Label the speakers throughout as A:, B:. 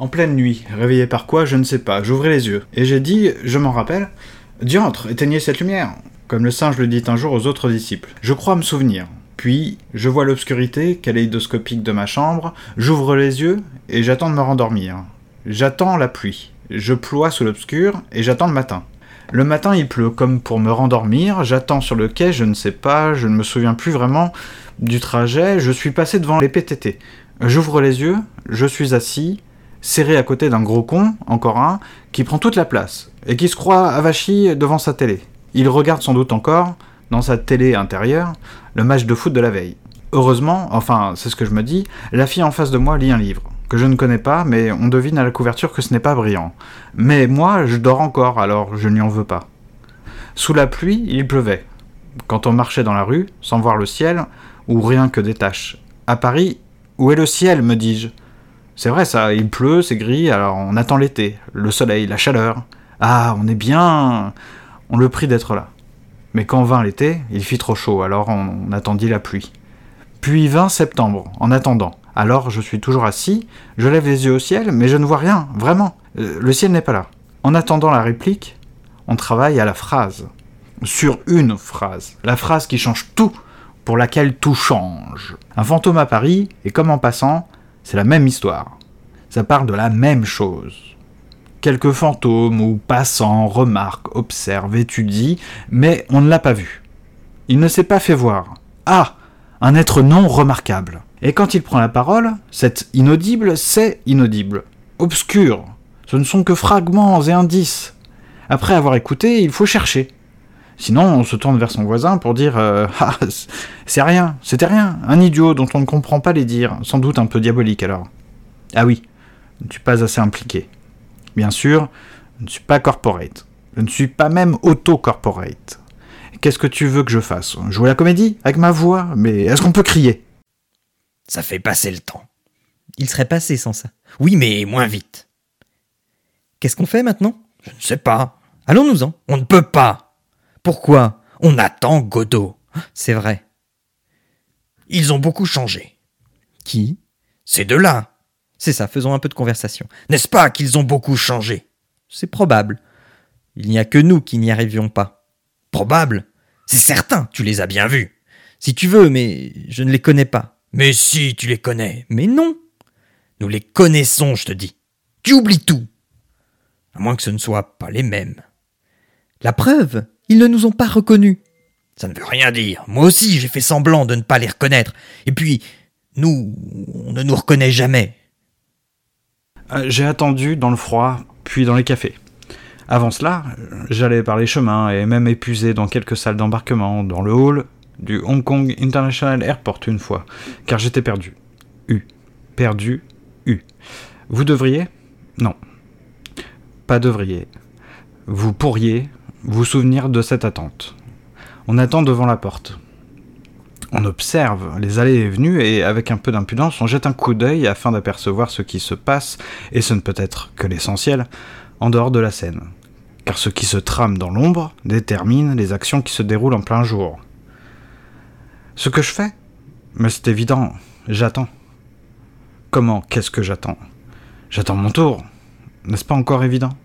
A: En pleine nuit, réveillé par quoi, je ne sais pas, j'ouvrais les yeux, et j'ai dit, je m'en rappelle, Diantre, éteignez cette lumière, comme le singe le dit un jour aux autres disciples. Je crois me souvenir. Puis, je vois l'obscurité kaléidoscopique de ma chambre, j'ouvre les yeux, et j'attends de me rendormir. J'attends la pluie. Je ploie sous l'obscur, et j'attends le matin. Le matin, il pleut, comme pour me rendormir, j'attends sur le quai, je ne sais pas, je ne me souviens plus vraiment du trajet, je suis passé devant les PTT. J'ouvre les yeux, je suis assis, serré à côté d'un gros con, encore un, qui prend toute la place, et qui se croit avachi devant sa télé. Il regarde sans doute encore, dans sa télé intérieure, le match de foot de la veille. Heureusement, enfin c'est ce que je me dis, la fille en face de moi lit un livre, que je ne connais pas, mais on devine à la couverture que ce n'est pas brillant. Mais moi, je dors encore, alors je n'y en veux pas. Sous la pluie, il pleuvait. Quand on marchait dans la rue, sans voir le ciel, ou rien que des taches. À Paris, où est le ciel, me dis-je? C'est vrai ça, il pleut, c'est gris, alors on attend l'été, le soleil, la chaleur. Ah, on est bien. On le prie d'être là. Mais quand vint l'été, il fit trop chaud, alors on, attendit la pluie. Puis vint septembre, en attendant. Alors je suis toujours assis, je lève les yeux au ciel, mais je ne vois rien, vraiment. Euh, le ciel n'est pas là. En attendant la réplique, on travaille à la phrase. Sur une phrase. La phrase qui change tout, pour laquelle tout change. Un fantôme à Paris, et comme en passant, c'est la même histoire. Ça parle de la même chose. Quelques fantômes ou passants remarquent, observent, étudient, mais on ne l'a pas vu. Il ne s'est pas fait voir. Ah Un être non remarquable. Et quand il prend la parole, cet inaudible, c'est inaudible. Obscur. Ce ne sont que fragments et indices. Après avoir écouté, il faut chercher. Sinon, on se tourne vers son voisin pour dire euh, Ah, c'est rien, c'était rien, un idiot dont on ne comprend pas les dires, sans doute un peu diabolique alors. Ah oui, je ne suis pas assez impliqué. Bien sûr, je ne suis pas corporate. Je ne suis pas même auto-corporate. Qu'est-ce que tu veux que je fasse? Jouer la comédie? Avec ma voix? Mais est-ce qu'on peut crier?
B: Ça fait passer le temps. Il serait passé sans ça. Oui, mais moins vite. Qu'est-ce qu'on fait maintenant? Je ne sais pas. Allons-nous-en. On ne peut pas. Pourquoi On attend Godot? C'est vrai. Ils ont beaucoup changé.
A: Qui?
B: Ces deux-là.
A: C'est ça, faisons un peu de conversation.
B: N'est-ce pas qu'ils ont beaucoup changé?
A: C'est probable. Il n'y a que nous qui n'y arrivions pas.
B: Probable C'est certain, tu les as bien vus.
A: Si tu veux, mais je ne les connais pas.
B: Mais si, tu les connais.
A: Mais non.
B: Nous les connaissons, je te dis. Tu oublies tout. À moins que ce ne soit pas les mêmes.
A: La preuve, ils ne nous ont pas reconnus.
B: Ça ne veut rien dire. Moi aussi, j'ai fait semblant de ne pas les reconnaître. Et puis, nous, on ne nous reconnaît jamais.
A: Euh, j'ai attendu dans le froid, puis dans les cafés. Avant cela, j'allais par les chemins et même épuisé dans quelques salles d'embarquement, dans le hall du Hong Kong International Airport une fois, car j'étais perdu. U. Perdu. U. Vous devriez? Non. Pas devriez. Vous pourriez vous souvenir de cette attente. On attend devant la porte. On observe les allées et venues et avec un peu d'impudence, on jette un coup d'œil afin d'apercevoir ce qui se passe, et ce ne peut être que l'essentiel, en dehors de la scène. Car ce qui se trame dans l'ombre détermine les actions qui se déroulent en plein jour. Ce que je fais Mais c'est évident, j'attends. Comment Qu'est-ce que j'attends? J'attends mon tour. N'est-ce pas encore évident?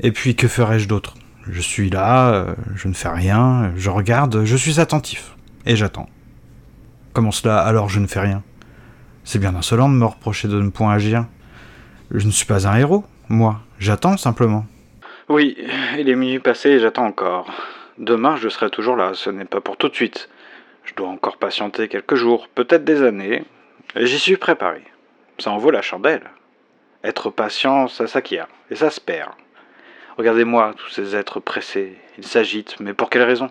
A: Et puis que ferais-je d'autre? Je suis là, euh, je ne fais rien, je regarde, je suis attentif. Et j'attends. Comment cela alors je ne fais rien? C'est bien insolent de me reprocher de ne point agir. Je ne suis pas un héros, moi. J'attends simplement. Oui, il est minuit passé et j'attends encore. Demain je serai toujours là, ce n'est pas pour tout de suite. Je dois encore patienter quelques jours, peut-être des années, et j'y suis préparé. Ça en vaut la chandelle. Être patient, ça s'acquiert, et ça se perd. Regardez-moi, tous ces êtres pressés, ils s'agitent, mais pour quelle raison?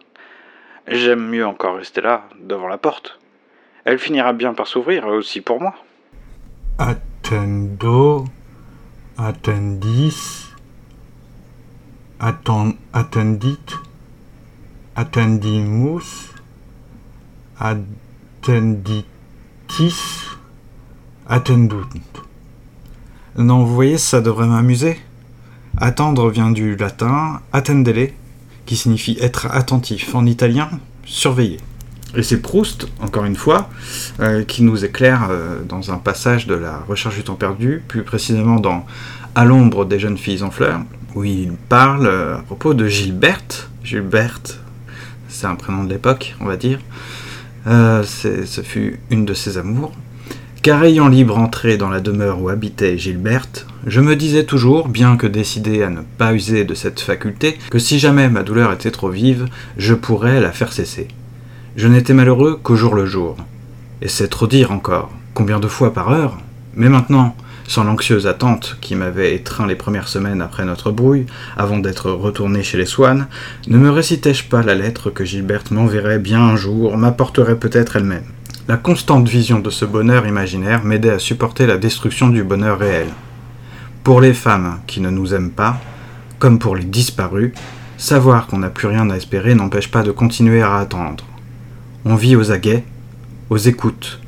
A: J'aime mieux encore rester là, devant la porte. Elle finira bien par s'ouvrir, aussi pour moi.
C: Attendo, attendis, attend, attendit, attendimus, attenditis attendunt.
A: Non, vous voyez, ça devrait m'amuser. Attendre vient du latin attendere, qui signifie être attentif. En italien, surveiller. Et c'est Proust, encore une fois, euh, qui nous éclaire euh, dans un passage de la recherche du temps perdu, plus précisément dans À l'ombre des jeunes filles en fleurs, où il parle euh, à propos de Gilberte. Gilberte, c'est un prénom de l'époque, on va dire. Ce fut une de ses amours. Car ayant libre entrée dans la demeure où habitait Gilberte, je me disais toujours, bien que décidé à ne pas user de cette faculté, que si jamais ma douleur était trop vive, je pourrais la faire cesser. Je n'étais malheureux qu'au jour le jour. Et c'est trop dire encore. Combien de fois par heure? Mais maintenant, sans l'anxieuse attente qui m'avait étreint les premières semaines après notre brouille, avant d'être retourné chez les Swann, ne me récitais-je pas la lettre que Gilberte m'enverrait bien un jour, m'apporterait peut-être elle-même? La constante vision de ce bonheur imaginaire m'aidait à supporter la destruction du bonheur réel. Pour les femmes qui ne nous aiment pas, comme pour les disparus, savoir qu'on n'a plus rien à espérer n'empêche pas de continuer à attendre. On vit aux aguets, aux écoutes.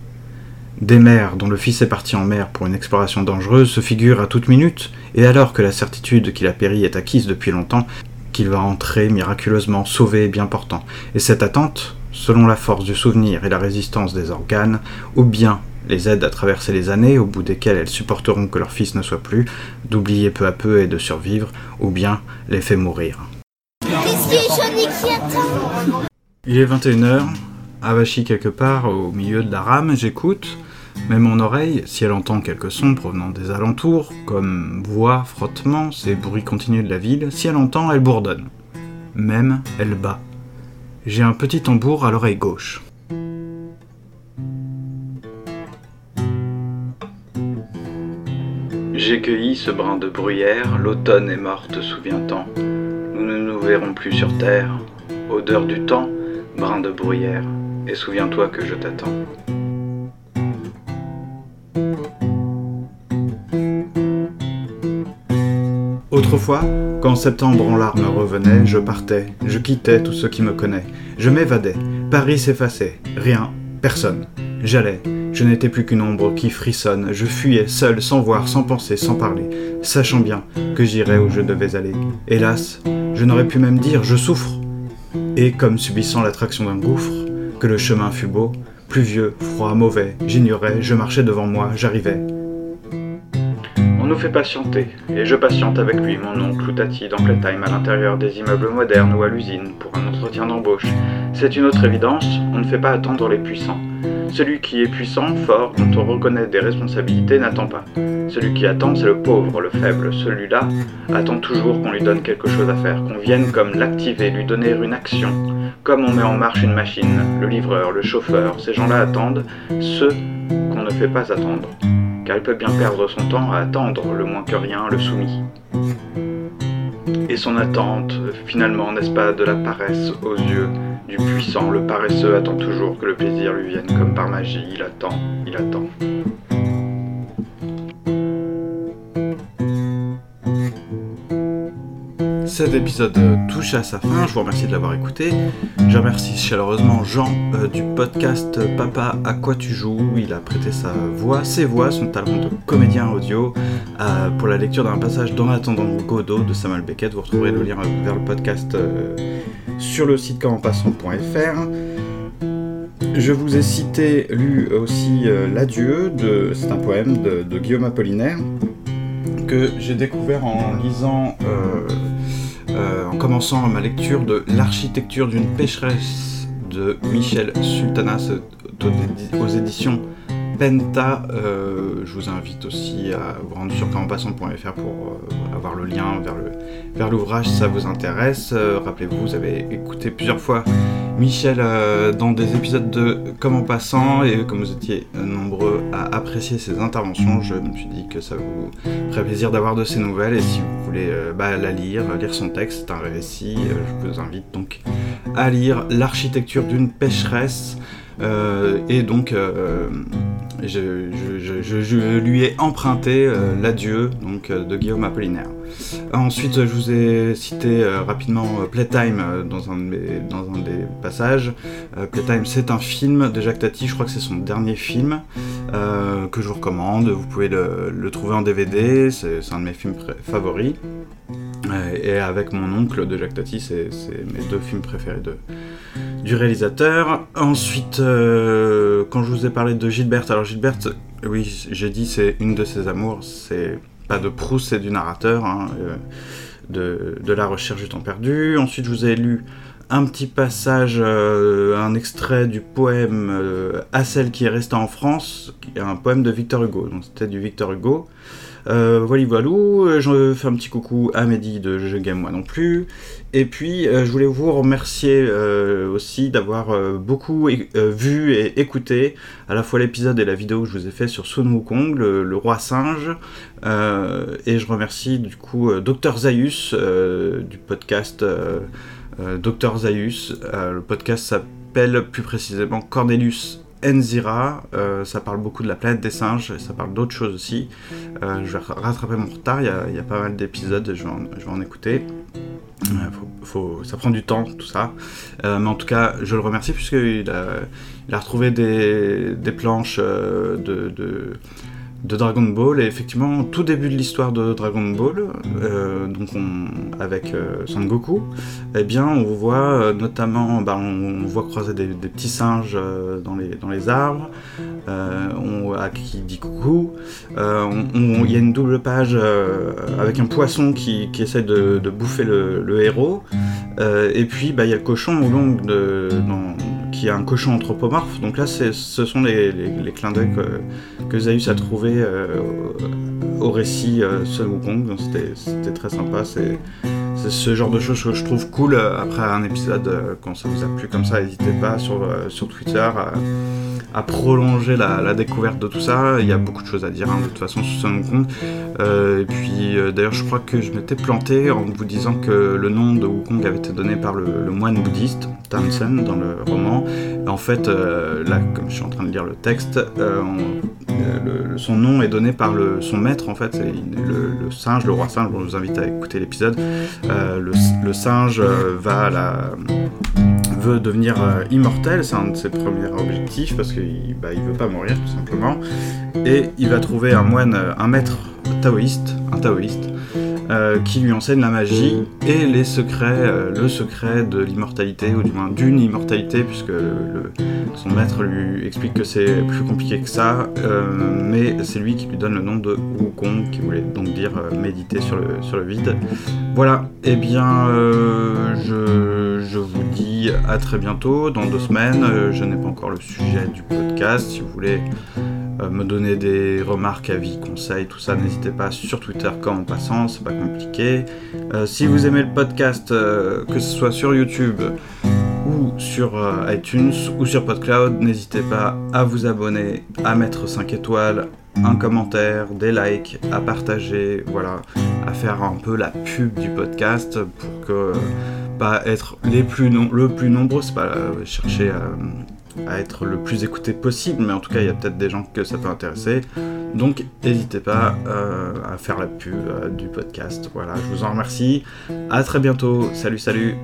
A: Des mères dont le fils est parti en mer pour une exploration dangereuse se figurent à toute minute, et alors que la certitude qu'il a péri est acquise depuis longtemps, qu'il va entrer miraculeusement sauvé et bien portant. Et cette attente, selon la force du souvenir et la résistance des organes, ou bien les aide à traverser les années au bout desquelles elles supporteront que leur fils ne soit plus, d'oublier peu à peu et de survivre, ou bien les fait mourir. Il est 21h, avachi quelque part au milieu de la rame, j'écoute, mais mon oreille, si elle entend quelques sons provenant des alentours, comme voix, frottements, ces bruits continus de la ville, si elle entend, elle bourdonne. Même, elle bat. J'ai un petit tambour à l'oreille gauche. J'ai cueilli ce brin de bruyère, l'automne est morte, souviens-t'en. Nous ne nous verrons plus sur terre. Odeur du temps, brin de bruyère, et souviens-toi que je t'attends. Autrefois, quand septembre en larmes revenait, je partais, je quittais tout ce qui me connaît, je m'évadais, Paris s'effaçait, rien, personne. J'allais, je n'étais plus qu'une ombre qui frissonne, je fuyais seul, sans voir, sans penser, sans parler, sachant bien que j'irais où je devais aller. Hélas, je n'aurais pu même dire je souffre. Et comme subissant l'attraction d'un gouffre, que le chemin fut beau, pluvieux, froid, mauvais, j'ignorais, je marchais devant moi, j'arrivais. On nous fait patienter, et je patiente avec lui, mon oncle ou Tati, dans Playtime, à l'intérieur des immeubles modernes ou à l'usine, pour un entretien d'embauche. C'est une autre évidence, on ne fait pas attendre les puissants. Celui qui est puissant, fort, dont on reconnaît des responsabilités, n'attend pas. Celui qui attend, c'est le pauvre, le faible. Celui-là attend toujours qu'on lui donne quelque chose à faire, qu'on vienne comme l'activer, lui donner une action. Comme on met en marche une machine, le livreur, le chauffeur, ces gens-là attendent ceux qu'on ne fait pas attendre. Car il peut bien perdre son temps à attendre, le moins que rien, le soumis. Et son attente, finalement, n'est-ce pas de la paresse aux yeux du puissant? Le paresseux attend toujours que le plaisir lui vienne comme par magie. Il attend, il attend. Cet épisode euh, touche à sa fin, je vous remercie de l'avoir écouté. Je remercie chaleureusement Jean euh, du podcast Papa à quoi tu joues? Il a prêté sa voix, ses voix, son talent de comédien audio euh, pour la lecture d'un passage dans l'attendant Godot de Samuel Beckett. Vous retrouverez le lien vers le podcast euh, sur le site commenpassant.fr. Je vous ai cité, lu aussi euh, L'Adieu, c'est un poème de, Guillaume Apollinaire que j'ai découvert en lisant, euh, euh, en commençant ma lecture de L'architecture d'une pécheresse de Michel Sultanas aux- éditions Penta. Euh, je vous invite aussi à vous rendre sur commenpassant.fr pour euh, avoir le lien vers l'ouvrage si ça vous intéresse. Euh, Rappelez-vous, vous avez écouté plusieurs fois Michel euh, dans des épisodes de Comment Passant et comme vous étiez euh, nombreux à apprécier ses interventions, je me suis dit que ça vous ferait plaisir d'avoir de ses nouvelles et si vous voulez euh, bah, la lire, lire son texte, c'est un récit, je vous invite donc à lire L'architecture d'une pécheresse. Et donc, je, lui ai emprunté euh, l'adieu donc euh, de Guillaume Apollinaire. Ensuite, je vous ai cité euh, rapidement Playtime dans, un des passages. Playtime, c'est un film de Jacques Tati, je crois que c'est son dernier film que je vous recommande. Vous pouvez le, trouver en DVD, c'est un de mes films favoris. Et avec mon oncle de Jacques Tati, c'est mes deux films préférés de, du réalisateur. Ensuite, euh, quand je vous ai parlé de Gilberte, alors Gilberte, oui, j'ai dit c'est une de ses amours, c'est pas de Proust, c'est du narrateur, hein, euh, de, la recherche du temps perdu. Ensuite, je vous ai lu un petit passage, euh, un extrait du poème À celle qui est restée en France, qui est un poème de Victor Hugo. Donc c'était du Victor Hugo. Euh, voilà, voilà. Je fais un petit coucou à Mehdi de Je Game Moi non plus. Et puis, euh, je voulais vous remercier euh, aussi d'avoir euh, beaucoup euh, vu et écouté à la fois l'épisode et la vidéo que je vous ai fait sur Sun Wukong, le, le roi singe. Euh, et je remercie du coup euh, Dr Zaius euh, du podcast euh, euh, Dr Zaius. Euh, le podcast s'appelle plus précisément Cornelius Enzira. Euh, ça parle beaucoup de la planète des singes, ça parle d'autres choses aussi. Euh, je vais rattraper mon retard, il y a, pas mal d'épisodes, je, je vais en écouter. Euh, ça prend du temps, tout ça. Mais en tout cas, je le remercie puisqu'il a, il a retrouvé des, planches de, de Dragon Ball. Et effectivement, tout début de l'histoire de Dragon Ball, euh, donc on, avec euh, Son Goku, eh bien, on voit euh, notamment, bah, on, voit croiser des, petits singes euh, dans, les, arbres, on, qui dit coucou. Il y a une double page avec un poisson qui, qui essaie de, bouffer le, héros. Et puis, bah, il y a le cochon au long de, un cochon anthropomorphe. Donc là, ce sont les, clins d'œil que, que Zaius a trouvé euh, au, récit euh, Sun Wukong. C'était très sympa. C'est ce genre de choses que je trouve cool euh, après un épisode. euh, quand ça vous a plu comme ça, n'hésitez pas sur Twitter à, prolonger la, découverte de tout ça. Il y a beaucoup de choses à dire hein, de toute façon sur Wukong. Euh, et puis euh, d'ailleurs, je crois que je m'étais planté en vous disant que le nom de Wukong avait été donné par le, moine bouddhiste Tansen dans le roman. En fait, euh, là, comme je suis en train de lire le texte, on- son nom est donné par son maître en fait, le, le singe, le roi singe. Je vous invite à écouter l'épisode. Le, singe va à la devenir euh, immortel, c'est un de ses premiers objectifs parce qu'il bah, il veut pas mourir tout simplement. Et il va trouver un moine, euh, un maître taoïste, un taoïste, euh, qui lui enseigne la magie et les secrets, euh, le secret de l'immortalité, ou du moins d'une immortalité, puisque son maître lui explique que c'est plus compliqué que ça, euh, mais c'est lui qui lui donne le nom de Wukong, qui voulait donc dire méditer sur le, sur le vide. Voilà, et bien euh, je, je vous dis à très bientôt, dans deux semaines. Je n'ai pas encore le sujet du podcast. Si vous voulez euh, me donner des remarques, avis, conseils, tout ça, n'hésitez pas sur Twitter comme en passant, c'est pas compliqué. Euh, si vous aimez le podcast, euh, que ce soit sur YouTube ou sur iTunes ou sur PodCloud, n'hésitez pas à vous abonner, à mettre 5 étoiles, un commentaire, des likes, à partager, voilà, à faire un peu la pub du podcast pour que pas être les plus le plus nombreux, c'est pas chercher à, à être le plus écouté possible, mais en tout cas il y a peut-être des gens que ça peut intéresser. Donc n'hésitez pas euh, à faire la pub euh, du podcast. Voilà, je vous en remercie. À très bientôt. Salut, salut.